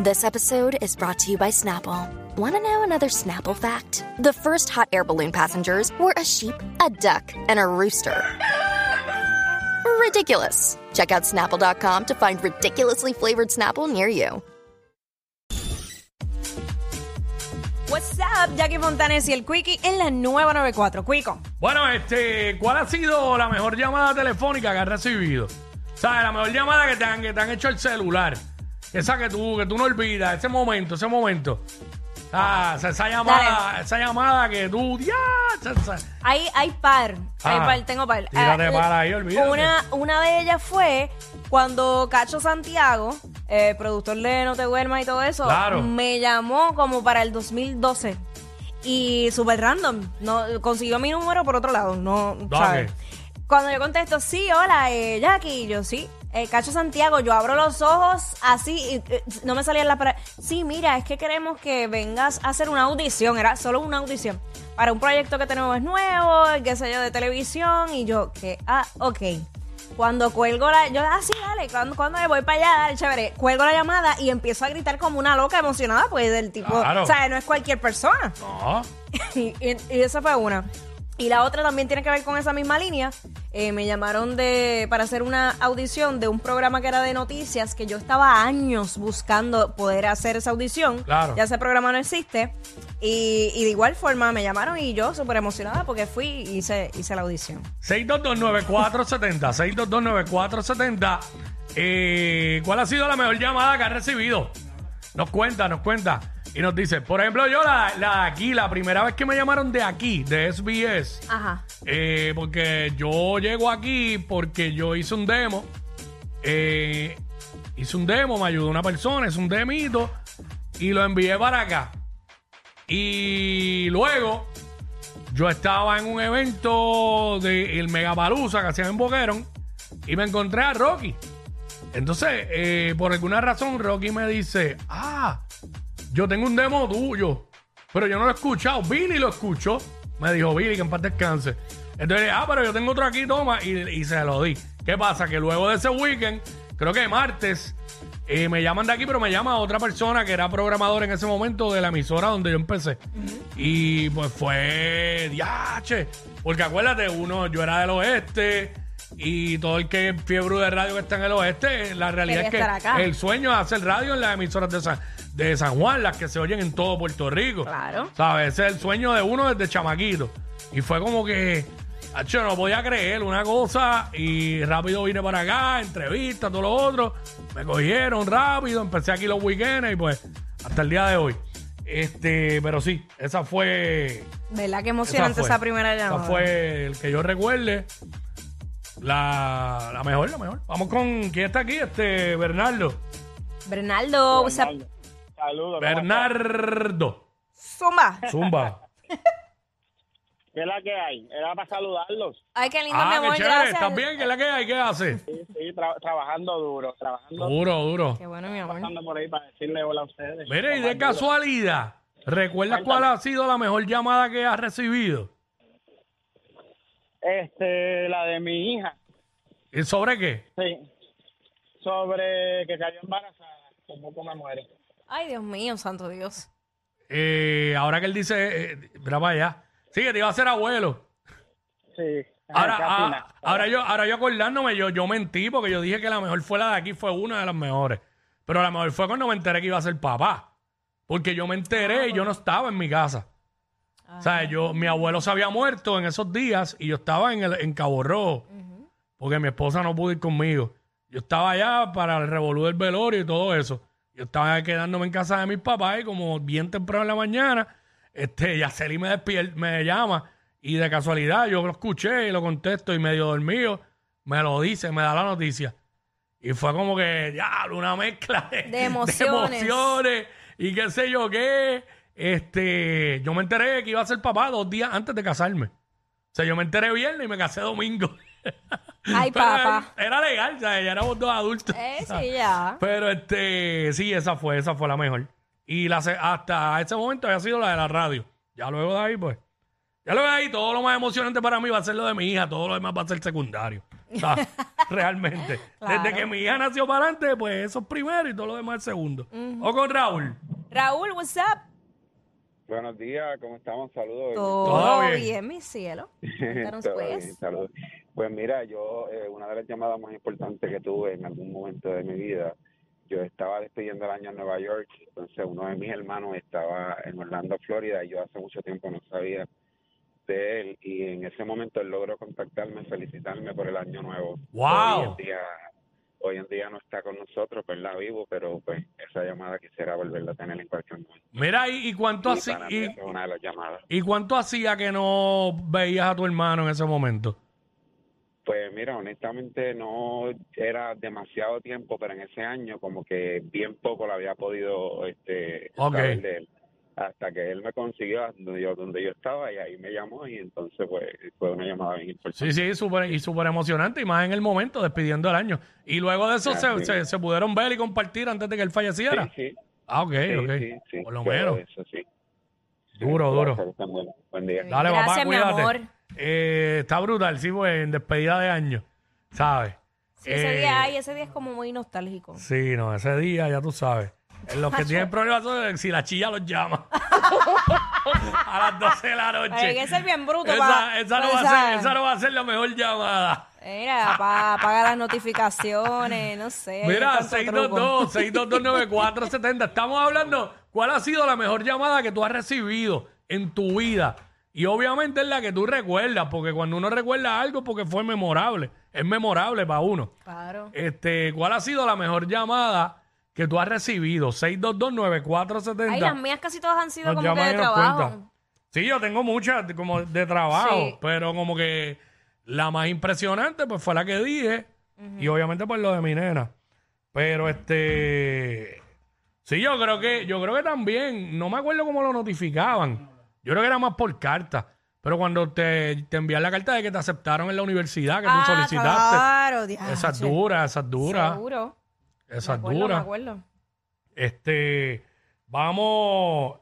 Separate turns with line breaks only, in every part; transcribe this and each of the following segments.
This episode is brought to you by Snapple. Want to know another Snapple fact? The first hot air balloon passengers were a sheep, a duck, and a rooster. Ridiculous. Check out snapple.com to find ridiculously flavored Snapple near you.
What's up, Jackie Fontanes y el Quickie en la nueva 94. Quico.
Bueno, este, ¿cuál ha sido la mejor llamada telefónica que has recibido? ¿Sabes? La mejor llamada que te han, que te han hecho el celular. Esa que tú, que tú no olvidas, ese momento, ese momento. Ah, esa, esa llamada, esa llamada que tú, ya, esa- esa-
Hay, hay par, hay
Ah,
par, tengo par.
tírate
Ah,
par ahí, olvídate.
Una, una de ellas fue cuando Cacho Santiago, eh, productor de No Te Duermas y todo eso,
Claro.
me llamó como para el 2012. Y súper random. No, consiguió mi número por otro lado. No, ¿sabes? Cuando yo contesto, sí, hola, eh, Jackie, yo sí. Eh, Cacho Santiago, yo abro los ojos así, y, eh, no me salía la palabra. Sí, mira, es que queremos que vengas a hacer una audición, era solo una audición, para un proyecto que tenemos nuevo, qué sé yo, de televisión, y yo, que, ah, ok. Cuando cuelgo la, yo, ah, sí, dale, cuando, cuando me voy para allá, dale, chévere, cuelgo la llamada y empiezo a gritar como una loca emocionada, pues del tipo,
Claro.
o sea, no es cualquier persona.
No.
y, y- y esa fue una. Y la otra también tiene que ver con esa misma línea. Eh, me llamaron de para hacer una audición de un programa que era de noticias que yo estaba años buscando poder hacer esa audición.
Claro.
Ya ese programa no existe. Y, y de igual forma me llamaron y yo súper emocionada porque fui y hice, hice la audición.
6229470, 6229470. Eh, ¿Cuál ha sido la mejor llamada que has recibido? Nos cuenta, nos cuenta. Y nos dice, por ejemplo, yo la, la aquí, la primera vez que me llamaron de aquí, de SBS,
Ajá.
eh, porque yo llego aquí porque yo hice un demo. eh, hice un demo, me ayudó una persona, es un demito, y lo envié para acá. Y luego yo estaba en un evento de el Megapalusa que hacían en Boquerón y me encontré a Rocky. Entonces, eh, por alguna razón, Rocky me dice, ah, yo tengo un demo tuyo, pero yo no lo he escuchado. Billy lo escuchó. Me dijo Billy que en paz descanse. Entonces, ah, pero yo tengo otro aquí, toma, y, y se lo di. ¿Qué pasa? Que luego de ese weekend, creo que martes, eh, me llaman de aquí, pero me llama otra persona que era programador en ese momento de la emisora donde yo empecé. Y pues fue diache. Porque acuérdate, uno, yo era del oeste y todo el que fiebre de radio que está en el oeste, la realidad
Quería
es que el sueño es hacer radio en las emisoras de San, de San Juan, las que se oyen en todo Puerto Rico.
Claro.
¿Sabes? Ese es el sueño de uno desde chamaquito. Y fue como que, yo no podía creer una cosa y rápido vine para acá, entrevista, todo lo otro. Me cogieron rápido, empecé aquí los weekends y pues hasta el día de hoy. Este, pero sí, esa fue.
¿Verdad que emocionante
fue.
esa, primera llamada?
Esa fue el que yo recuerde. La, la mejor, la mejor. Vamos con quién está aquí, este Bernardo.
Bernardo, up?
Saludos. ¿cómo
Bernardo.
Zumba.
Zumba.
¿Qué es la que hay? Era para saludarlos.
Ay, qué lindo, mi
Ah,
amor,
qué chévere.
gracias.
¿Estás bien? ¿Qué es la que hay? ¿Qué hace?
Sí, sí, tra- trabajando duro, trabajando,
Duro, duro.
Qué bueno, mi amor.
pasando por ahí para decirle hola a ustedes.
Mire, y de
duro.
casualidad, ¿recuerdas cuál ha sido la mejor llamada que has recibido?
Este, la de mi hija,
¿Y sobre qué?
sí, sobre que cayó embarazada, por poco me muere.
Ay, Dios mío, santo Dios.
Eh, ahora que él dice, eh, mira para allá. Sí, que te iba a ser abuelo.
Sí.
Ahora, ah, ahora yo, ahora yo acordándome, yo, yo mentí porque yo dije que la mejor fue la de aquí, fue una de las mejores. Pero la mejor fue cuando me enteré que iba a ser papá. Porque yo me enteré y yo no estaba en mi casa. O sea, yo, mi abuelo se había muerto en esos días y yo estaba en, el, en Cabo Rojo. Porque mi esposa no pudo ir conmigo. Yo estaba allá para el revolú del velorio y todo eso. Yo estaba quedándome en casa de mis papás y como bien temprano en la mañana, este, Yaceli me me llama y de casualidad yo lo escuché y lo contesto y medio dormido, me lo dice, me da la noticia. Y fue como que, ya, una mezcla de,
De emociones.
emociones y qué sé yo qué. Este, yo me enteré que iba a ser papá dos días antes de casarme. O sea, yo me enteré viernes y me casé domingo.
Ay,
Pero
papá.
Era legal, o sea, ya éramos dos adultos.
Eh, sí, ya.
Pero este, sí, esa fue, esa fue la mejor. Y la, se- hasta ese momento había sido la de la radio. Ya luego de ahí, pues, Ya lo ves ahí, todo lo más emocionante para mí va a ser lo de mi hija, todo lo demás va a ser secundario. O sea, realmente.
Claro.
Desde que mi hija nació para adelante, pues eso es primero y todo lo demás es segundo. O con Raúl.
Raúl, what's up?
Buenos días, ¿cómo estamos? Saludos.
Todo,
Todo bien.
bien. mi cielo.
Todo
pues.
bien, saludos. Pues mira, yo, eh, una de las llamadas más importantes que tuve en algún momento de mi vida, yo estaba despidiendo el año en Nueva York, entonces uno de mis hermanos estaba en Orlando, Florida, y yo hace mucho tiempo no sabía de él, y en ese momento él logró contactarme, felicitarme por el año nuevo.
¡Wow!
Hoy en día, hoy en día no está con nosotros, ¿verdad? Vivo, pero pues esa llamada quisiera volverla a tener en cualquier momento.
Mira, ¿y, y cuánto hacía y,
esa es una de las llamadas.
y cuánto hacía que no veías a tu hermano en ese momento?
Pues mira, honestamente no era demasiado tiempo, pero en ese año como que bien poco lo había podido este,
Ok.
saber de él. Hasta que él me consiguió donde yo, donde yo estaba y ahí me llamó y entonces pues fue una llamada bien importante.
Sí, sí, súper y súper emocionante, y más en el momento, despidiendo el año. Y luego de eso
Ah,
se,
sí.
se, se pudieron ver y compartir antes de que él falleciera.
Sí, sí,
Ah, ok,
sí,
ok.
sí, sí,
Por lo menos.
Eso sí.
Duro, duro.
Buen día.
Dale,
Gracias,
papá,
mi
cuídate.
amor.
Eh, está brutal, sí, pues en despedida de año, ¿sabes?
Sí, ese
Eh,
día, ay, ese día es como muy nostálgico.
Sí, no, ese día ya tú sabes. Los que tienen problemas son si la chilla los llama. a las 12 de la noche.
Hay que ser bien bruto
esa,
pa-
esa no
pa
va a ser, esa no va a ser la mejor llamada.
Mira, para apagar las notificaciones, no sé.
Mira,
tanto truco.
622, 6229470. Estamos hablando, ¿cuál ha sido la mejor llamada que tú has recibido en tu vida? Y obviamente es la que tú recuerdas, porque cuando uno recuerda algo, porque fue memorable, es memorable para uno.
Claro.
Este, ¿cuál ha sido la mejor llamada que tú has recibido? 6229470.
Ay, las mías casi todas han sido
Nos
como que de trabajo.
Sí, yo tengo muchas como de trabajo,
Sí.
pero como que la más impresionante pues fue la que dije y obviamente pues lo de mi nena. Pero este sí, yo creo que yo creo que también, no me acuerdo cómo lo notificaban. Yo creo que era más por carta. Pero cuando te, te envían la carta de que te aceptaron en la universidad, que tú
Ah,
solicitaste.
claro, diache.
Esa es dura, esa es dura.
Seguro.
Esa es
acuerdo, me
dura.
acuerdo.
Este, vamos,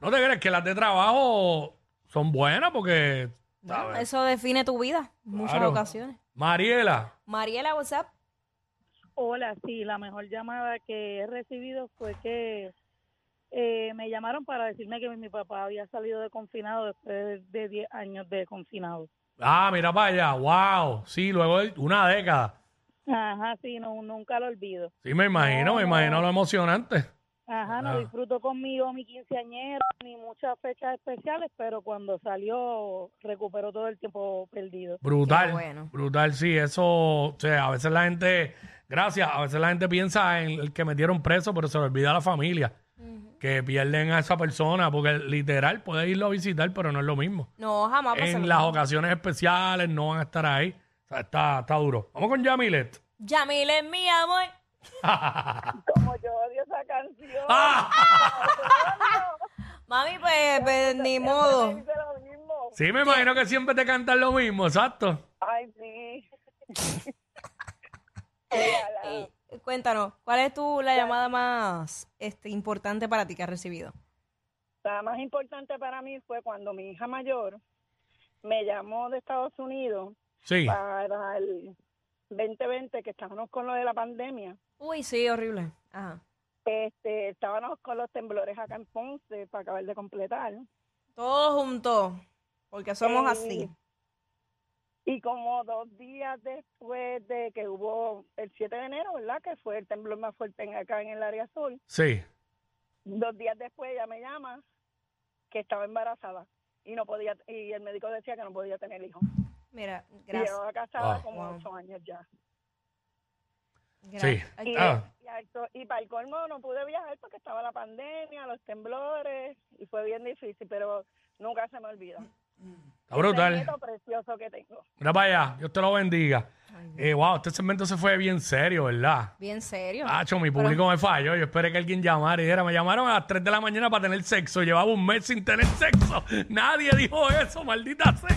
no te crees que las de trabajo son buenas porque,
eso define tu vida en muchas
Claro.
ocasiones.
Mariela,
Mariela, what's up?
Hola, sí, la mejor llamada que he recibido fue que eh, me llamaron para decirme que mi papá había salido de confinado después de 10 años de confinado.
ah, mira para allá, wow, sí, luego de una década.
Ajá, sí, no, nunca lo olvido.
Sí, me imagino, me imagino lo emocionante.
Ajá, no
Ah.
disfruto conmigo mi quinceañero ni muchas fechas especiales, pero cuando salió recuperó todo el tiempo perdido.
Brutal,
Qué bueno.
brutal, sí, eso, o sea, a veces la gente, gracias, a veces la gente piensa en el que metieron preso, pero se le olvida a la familia, que pierden a esa persona, porque literal puede irlo a visitar, pero no es lo mismo.
No, jamás pasa
en las
mismo.
ocasiones especiales no van a estar ahí. Sea, está, está duro. Vamos con Yamilet.
Yamile es mi amor.
Como yo odio esa canción.
Ah.
Mami, pues, pues, ni modo.
Sí, me imagino que siempre te cantan lo mismo, exacto.
Ay, sí.
Y, cuéntanos, ¿cuál es tu la llamada más este, importante para ti que has recibido?
La más importante para mí fue cuando mi hija mayor me llamó de Estados Unidos
Sí.
para el 2020, que estábamos con lo de la pandemia.
Uy, sí, horrible. Ajá.
Este, estábamos con los temblores acá en Ponce para acabar de completar.
Todos juntos, porque somos
Eh,
así.
Y como dos días después de que hubo el 7 de enero, ¿verdad? Que fue el temblor más fuerte en- acá en el área sur.
Sí.
Dos días después ella me llama que estaba embarazada y no podía y el médico decía que no podía tener hijos.
Mira, gracias.
llevaba casada
Ah.
como
Wow.
ocho años ya.
Sí.
Y,
Ah.
y, alto- y para el colmo no pude viajar porque estaba la pandemia, los temblores y fue bien difícil, pero nunca se me olvida.
Está
Ese
brutal.
nieto precioso que tengo.
Mira para allá. Dios te lo bendiga. Eh, wow, este segmento se fue bien serio, ¿verdad?
Bien serio.
Hacho, mi público me falló. Yo esperé que alguien llamara y dijera, me llamaron a las 3 de la mañana para tener sexo. Llevaba un mes sin tener sexo. Nadie dijo eso, maldita sea.